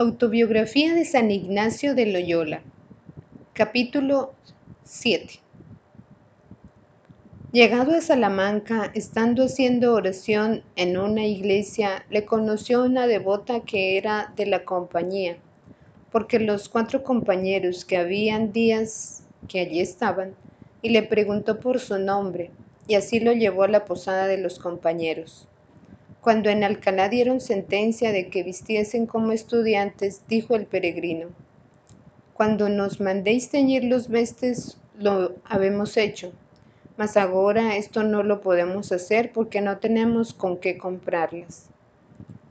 Autobiografía de San Ignacio de Loyola Capítulo 7 Llegado a Salamanca, estando haciendo oración en una iglesia, le conoció una devota que era de la compañía, porque los cuatro compañeros que habían días que allí estaban, y le preguntó por su nombre, y así lo llevó a la posada de los compañeros. Cuando en Alcalá dieron sentencia de que vistiesen como estudiantes, dijo el peregrino, Cuando nos mandéis teñir los vestes, lo habemos hecho, mas ahora esto no lo podemos hacer porque no tenemos con qué comprarlas.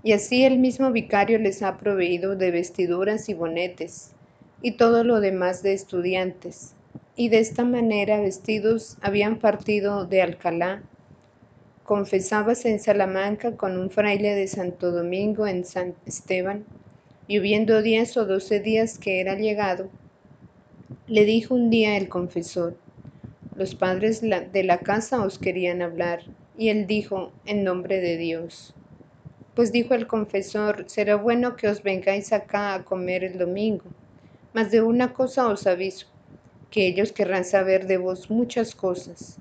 Y así el mismo vicario les ha proveído de vestiduras y bonetes, y todo lo demás de estudiantes. Y de esta manera vestidos habían partido de Alcalá confesábase en Salamanca con un fraile de Santo Domingo en San Esteban, y hubiendo diez o doce días que era llegado, le dijo un día el confesor, los padres de la casa os querían hablar, y él dijo, en nombre de Dios. Pues dijo el confesor, será bueno que os vengáis acá a comer el domingo, mas de una cosa os aviso, que ellos querrán saber de vos muchas cosas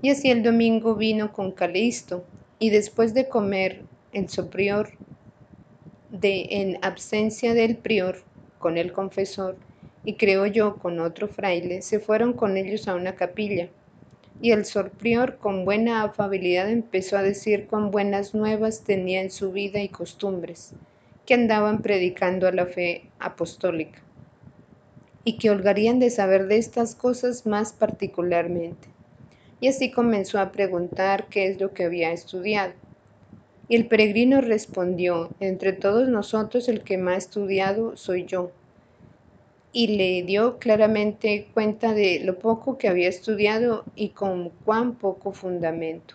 y así el domingo vino con Calisto, y después de comer el soprior, de en absencia del prior, con el confesor, y creo yo con otro fraile, se fueron con ellos a una capilla. Y el sorprior con buena afabilidad empezó a decir cuán buenas nuevas tenía en su vida y costumbres, que andaban predicando a la fe apostólica, y que holgarían de saber de estas cosas más particularmente y así comenzó a preguntar qué es lo que había estudiado. Y el peregrino respondió, entre todos nosotros el que más ha estudiado soy yo. Y le dio claramente cuenta de lo poco que había estudiado y con cuán poco fundamento.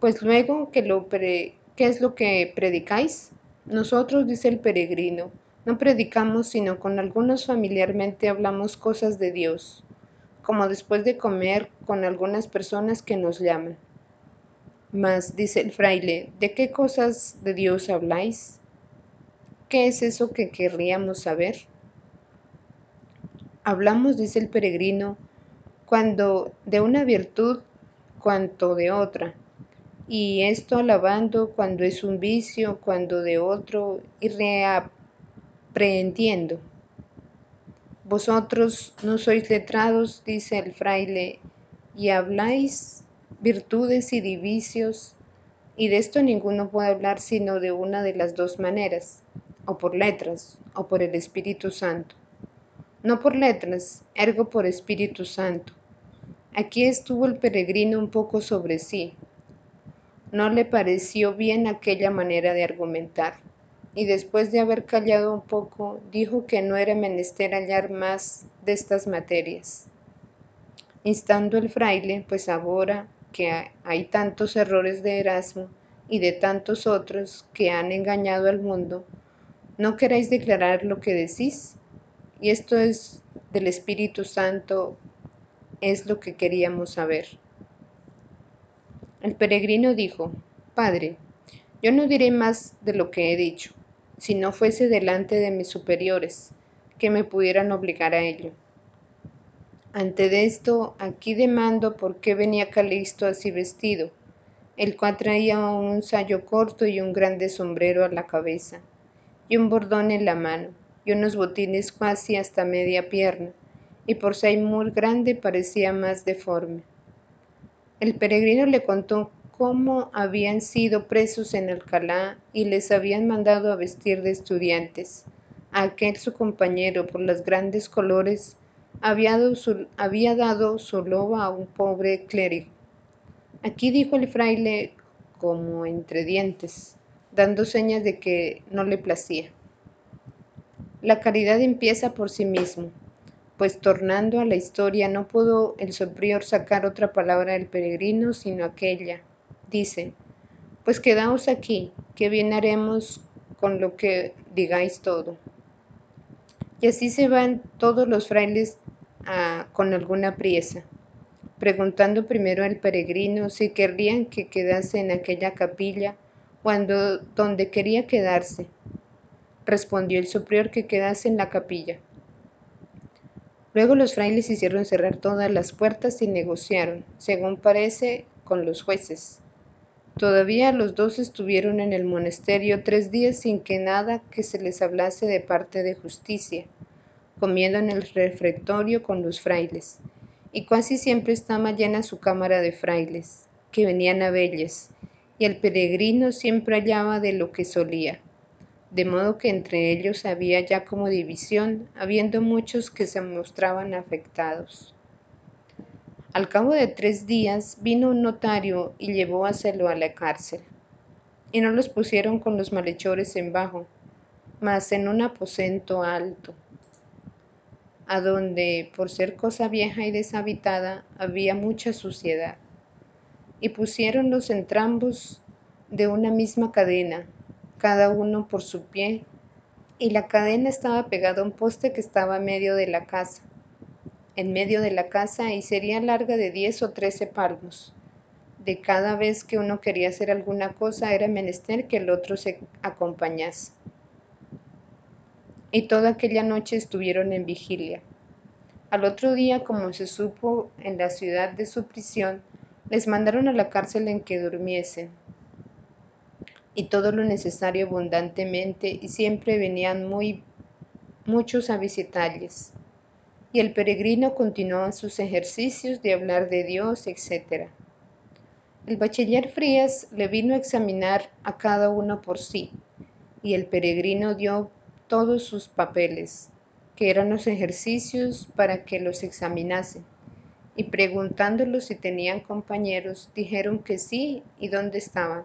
Pues luego, que lo ¿qué es lo que predicáis? Nosotros, dice el peregrino, no predicamos, sino con algunos familiarmente hablamos cosas de Dios como después de comer con algunas personas que nos llaman. Mas, dice el fraile, ¿de qué cosas de Dios habláis? ¿Qué es eso que querríamos saber? Hablamos, dice el peregrino, cuando de una virtud, cuanto de otra, y esto alabando cuando es un vicio, cuando de otro, y reaprehendiendo. Vosotros no sois letrados, dice el fraile, y habláis virtudes y divicios, y de esto ninguno puede hablar sino de una de las dos maneras, o por letras, o por el Espíritu Santo. No por letras, ergo por Espíritu Santo. Aquí estuvo el peregrino un poco sobre sí. No le pareció bien aquella manera de argumentar y después de haber callado un poco, dijo que no era menester hallar más de estas materias. Instando el fraile, pues ahora que hay tantos errores de Erasmo y de tantos otros que han engañado al mundo, ¿no queréis declarar lo que decís? Y esto es del Espíritu Santo, es lo que queríamos saber. El peregrino dijo, Padre, yo no diré más de lo que he dicho si no fuese delante de mis superiores, que me pudieran obligar a ello. Ante esto, aquí demando por qué venía Calisto así vestido, el cual traía un sayo corto y un grande sombrero a la cabeza, y un bordón en la mano, y unos botines casi hasta media pierna, y por ser muy grande parecía más deforme. El peregrino le contó cómo habían sido presos en Alcalá y les habían mandado a vestir de estudiantes. aquel su compañero, por los grandes colores, había dado su, loba a un pobre clérigo. Aquí dijo el fraile como entre dientes, dando señas de que no le placía. La caridad empieza por sí mismo, pues tornando a la historia no pudo el superior sacar otra palabra del peregrino sino aquella, dice, pues quedaos aquí, que bien haremos con lo que digáis todo. Y así se van todos los frailes ah, con alguna priesa, preguntando primero al peregrino si querrían que quedase en aquella capilla cuando donde quería quedarse, respondió el superior que quedase en la capilla. Luego los frailes hicieron cerrar todas las puertas y negociaron, según parece, con los jueces. Todavía los dos estuvieron en el monasterio tres días sin que nada que se les hablase de parte de justicia, comiendo en el refectorio con los frailes, y casi siempre estaba llena su cámara de frailes, que venían a velles, y el peregrino siempre hallaba de lo que solía, de modo que entre ellos había ya como división, habiendo muchos que se mostraban afectados. Al cabo de tres días vino un notario y llevó a Celo a la cárcel, y no los pusieron con los malhechores en bajo, mas en un aposento alto, a donde, por ser cosa vieja y deshabitada, había mucha suciedad. Y pusieron los entrambos de una misma cadena, cada uno por su pie, y la cadena estaba pegada a un poste que estaba en medio de la casa, en medio de la casa y sería larga de diez o trece palmos. De cada vez que uno quería hacer alguna cosa era menester que el otro se acompañase. Y toda aquella noche estuvieron en vigilia. Al otro día, como se supo en la ciudad de su prisión, les mandaron a la cárcel en que durmiesen, y todo lo necesario abundantemente, y siempre venían muy muchos a visitarles. Y el peregrino continuaba sus ejercicios de hablar de Dios, etc. El bachiller Frías le vino a examinar a cada uno por sí, y el peregrino dio todos sus papeles, que eran los ejercicios para que los examinasen y preguntándolos si tenían compañeros, dijeron que sí y dónde estaban.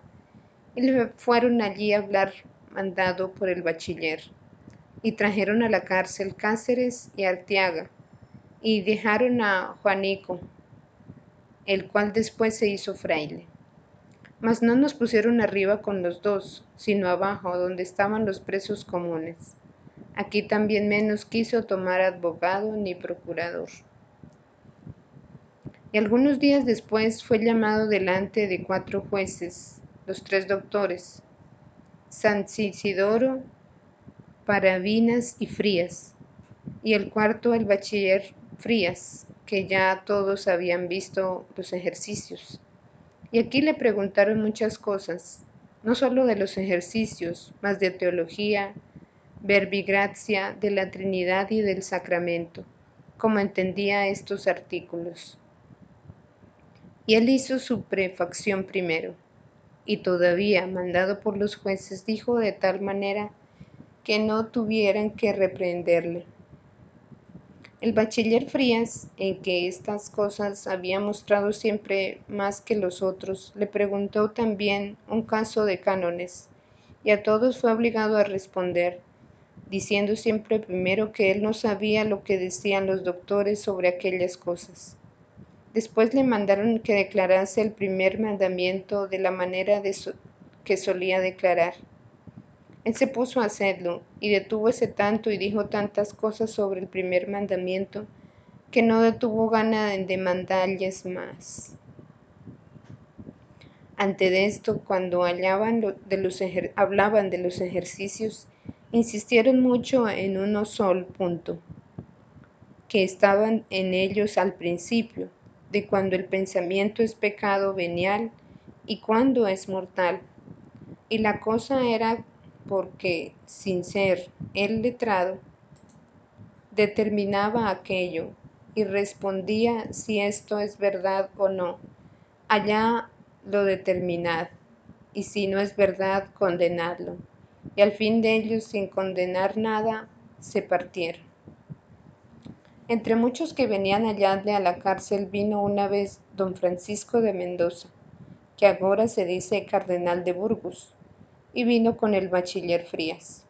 Y le fueron allí a hablar mandado por el bachiller. Y trajeron a la cárcel Cáceres y Arteaga, y dejaron a Juanico, el cual después se hizo fraile. Mas no nos pusieron arriba con los dos, sino abajo, donde estaban los presos comunes. Aquí también menos quiso tomar abogado ni procurador y algunos días después fue llamado delante de cuatro jueces, los tres doctores, San Isidoro, Parabinas y Frías, y el cuarto el bachiller Frías, que ya todos habían visto los ejercicios. Y aquí le preguntaron muchas cosas, no solo de los ejercicios, mas de teología, verbigracia, de la Trinidad y del sacramento, como entendía estos artículos. Y él hizo su prefacción primero, y todavía, mandado por los jueces, dijo de tal manera que no tuvieran que reprenderle. El bachiller Frías, en que estas cosas había mostrado siempre más que los otros, le preguntó también un caso de cánones, y a todos fue obligado a responder, diciendo siempre primero que él no sabía lo que decían los doctores sobre aquellas cosas. Después le mandaron que declarase el primer mandamiento de la manera que solía declarar. Él se puso a hacerlo y detúvose tanto y dijo tantas cosas sobre el primer mandamiento que no detuvo gana de mandarles más. Ante esto, cuando hablaban de los ejercicios, insistieron mucho en uno solo punto, que estaban en ellos al principio, de cuando el pensamiento es pecado venial y cuando es mortal. Y la cosa era porque, sin ser el letrado, determinaba aquello y respondía si esto es verdad o no. Allá lo determinad, y si no es verdad, condenadlo. Y al fin de ellos, sin condenar nada, se partieron. Entre muchos que venían hallarle a la cárcel vino una vez don Francisco de Mendoza, que ahora se dice cardenal de Burgos, y vino con el bachiller Frías.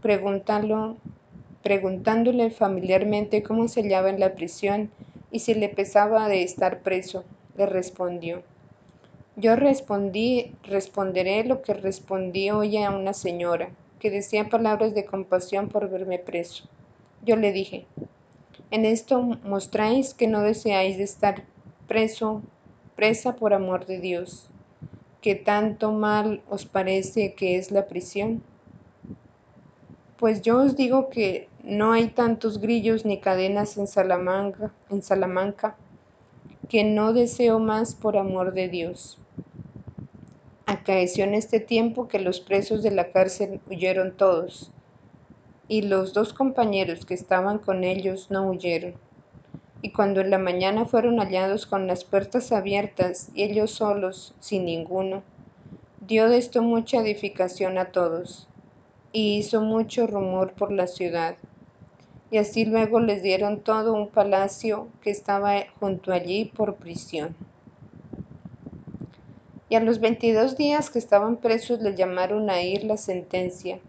Preguntándole familiarmente cómo se hallaba en la prisión y si le pesaba de estar preso, le respondió. Yo respondí, responderé lo que respondí hoy a una señora, que decía palabras de compasión por verme preso. Yo le dije, en esto mostráis que no deseáis de estar preso, presa por amor de Dios, que tanto mal os parece que es la prisión. Pues yo os digo que no hay tantos grillos ni cadenas en Salamanca, en Salamanca que no deseo más por amor de Dios. Acaeció en este tiempo que los presos de la cárcel huyeron todos, y los dos compañeros que estaban con ellos no huyeron. Y cuando en la mañana fueron hallados con las puertas abiertas y ellos solos, sin ninguno, dio de esto mucha edificación a todos, y hizo mucho rumor por la ciudad. Y así luego les dieron todo un palacio que estaba junto allí por prisión. Y a los veintidós días que estaban presos le llamaron a ir la sentencia,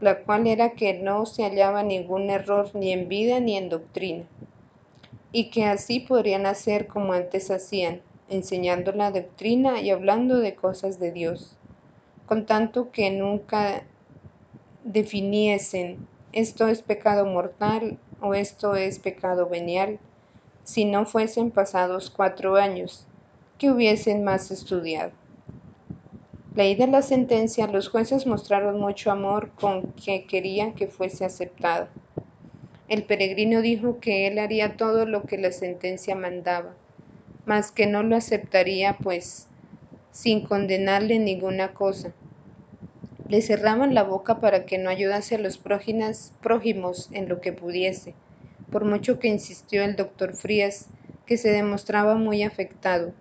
la cual era que no se hallaba ningún error ni en vida ni en doctrina, y que así podrían hacer como antes hacían, enseñando la doctrina y hablando de cosas de Dios, con tanto que nunca definiesen esto es pecado mortal o esto es pecado venial, si no fuesen pasados cuatro años, que hubiesen más estudiado. Leída la sentencia, los jueces mostraron mucho amor con que querían que fuese aceptada. El peregrino dijo que él haría todo lo que la sentencia mandaba, mas que no lo aceptaría, pues, sin condenarle ninguna cosa. Le cerraban la boca para que no ayudase a los prójimos en lo que pudiese, por mucho que insistió el doctor Frías, que se demostraba muy afectado.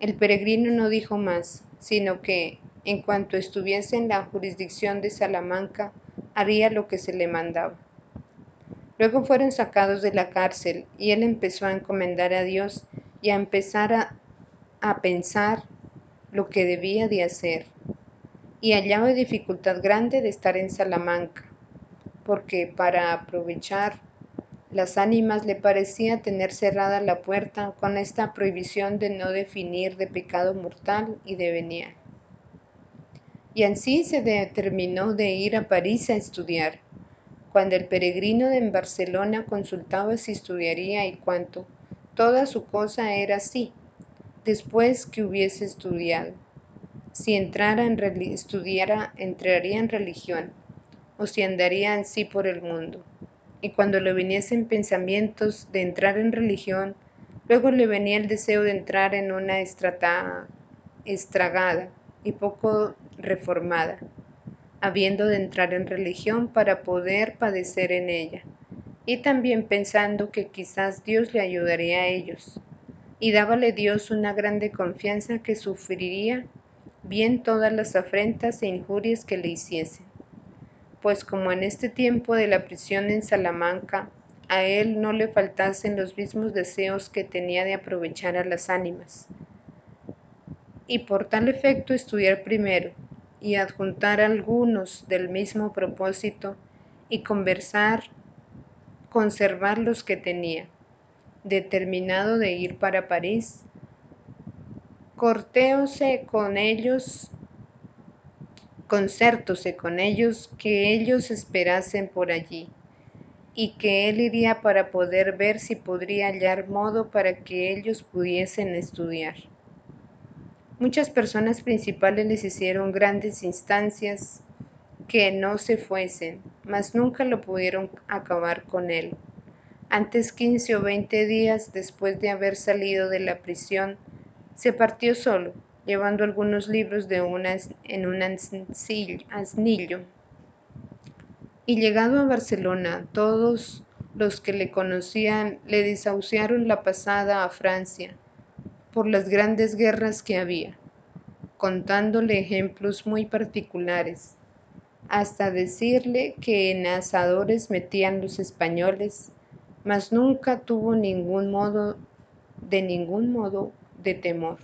El peregrino no dijo más, sino que, en cuanto estuviese en la jurisdicción de Salamanca, haría lo que se le mandaba. Luego fueron sacados de la cárcel y él empezó a encomendar a Dios y a empezar a, a pensar lo que debía de hacer. Y hallaba dificultad grande de estar en Salamanca, porque para aprovechar las ánimas le parecía tener cerrada la puerta con esta prohibición de no definir de pecado mortal y de venial y así se determinó de ir a París a estudiar. Cuando el peregrino en Barcelona consultaba si estudiaría y cuánto, toda su cosa era así, después que hubiese estudiado. Si entrara en estudiara, entraría en religión, o si andaría en sí por el mundo. Y cuando le viniesen pensamientos de entrar en religión, luego le venía el deseo de entrar en una estrata, estragada y poco reformada, habiendo de entrar en religión para poder padecer en ella, y también pensando que quizás Dios le ayudaría a ellos, y dábale Dios una grande confianza que sufriría bien todas las afrentas e injurias que le hiciesen, pues como en este tiempo de la prisión en Salamanca, a él no le faltasen los mismos deseos que tenía de aprovechar a las ánimas, y por tal efecto estudiar primero y adjuntar algunos del mismo propósito y conversar, conservar los que tenía, determinado de ir para París. Cortéose con ellos, concertóse con ellos que ellos esperasen por allí y que él iría para poder ver si podría hallar modo para que ellos pudiesen estudiar. Muchas personas principales les hicieron grandes instancias que no se fuesen, mas nunca lo pudieron acabar con él. Antes quince o veinte días después de haber salido de la prisión, se partió solo, llevando algunos libros de una, en un asnillo. Y llegado a Barcelona, todos los que le conocían le desahuciaron la pasada a Francia, por las grandes guerras que había, contándole ejemplos muy particulares, hasta decirle que en asadores metían los españoles, mas nunca tuvo ningún modo, de ningún modo, de temor.